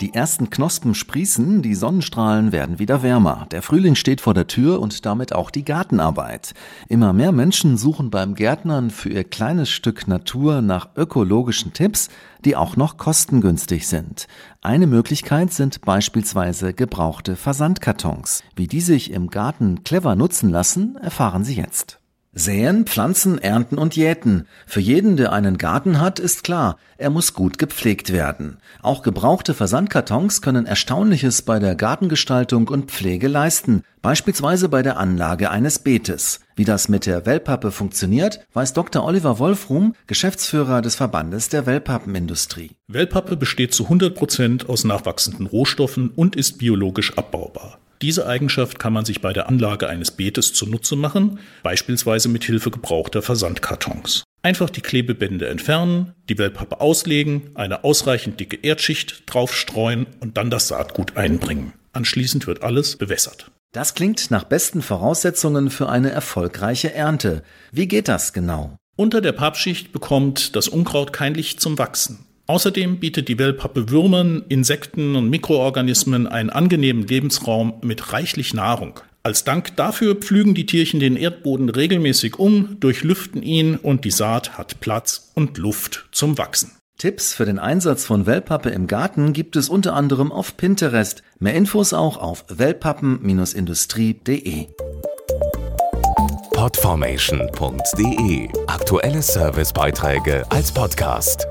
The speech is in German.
Die ersten Knospen sprießen, die Sonnenstrahlen werden wieder wärmer. Der Frühling steht vor der Tür und damit auch die Gartenarbeit. Immer mehr Menschen suchen beim Gärtnern für ihr kleines Stück Natur nach ökologischen Tipps, die auch noch kostengünstig sind. Eine Möglichkeit sind beispielsweise gebrauchte Versandkartons. Wie die sich im Garten clever nutzen lassen, erfahren Sie jetzt. Säen, Pflanzen, Ernten und Jäten. Für jeden, der einen Garten hat, ist klar, er muss gut gepflegt werden. Auch gebrauchte Versandkartons können Erstaunliches bei der Gartengestaltung und Pflege leisten, beispielsweise bei der Anlage eines Beetes. Wie das mit der Wellpappe funktioniert, weiß Dr. Oliver Wolfrum, Geschäftsführer des Verbandes der Wellpappenindustrie. Wellpappe besteht zu 100 Prozent aus nachwachsenden Rohstoffen und ist biologisch abbaubar. Diese Eigenschaft kann man sich bei der Anlage eines Beetes zunutze machen, beispielsweise mit Hilfe gebrauchter Versandkartons. Einfach die Klebebände entfernen, die Wellpappe auslegen, eine ausreichend dicke Erdschicht draufstreuen und dann das Saatgut einbringen. Anschließend wird alles bewässert. Das klingt nach besten Voraussetzungen für eine erfolgreiche Ernte. Wie geht das genau? Unter der Pappschicht bekommt das Unkraut kein Licht zum Wachsen. Außerdem bietet die Wellpappe Würmern, Insekten und Mikroorganismen einen angenehmen Lebensraum mit reichlich Nahrung. Als Dank dafür pflügen die Tierchen den Erdboden regelmäßig um, durchlüften ihn und die Saat hat Platz und Luft zum Wachsen. Tipps für den Einsatz von Wellpappe im Garten gibt es unter anderem auf Pinterest. Mehr Infos auch auf wellpappen-industrie.de. Podformation.de Aktuelle Servicebeiträge als Podcast.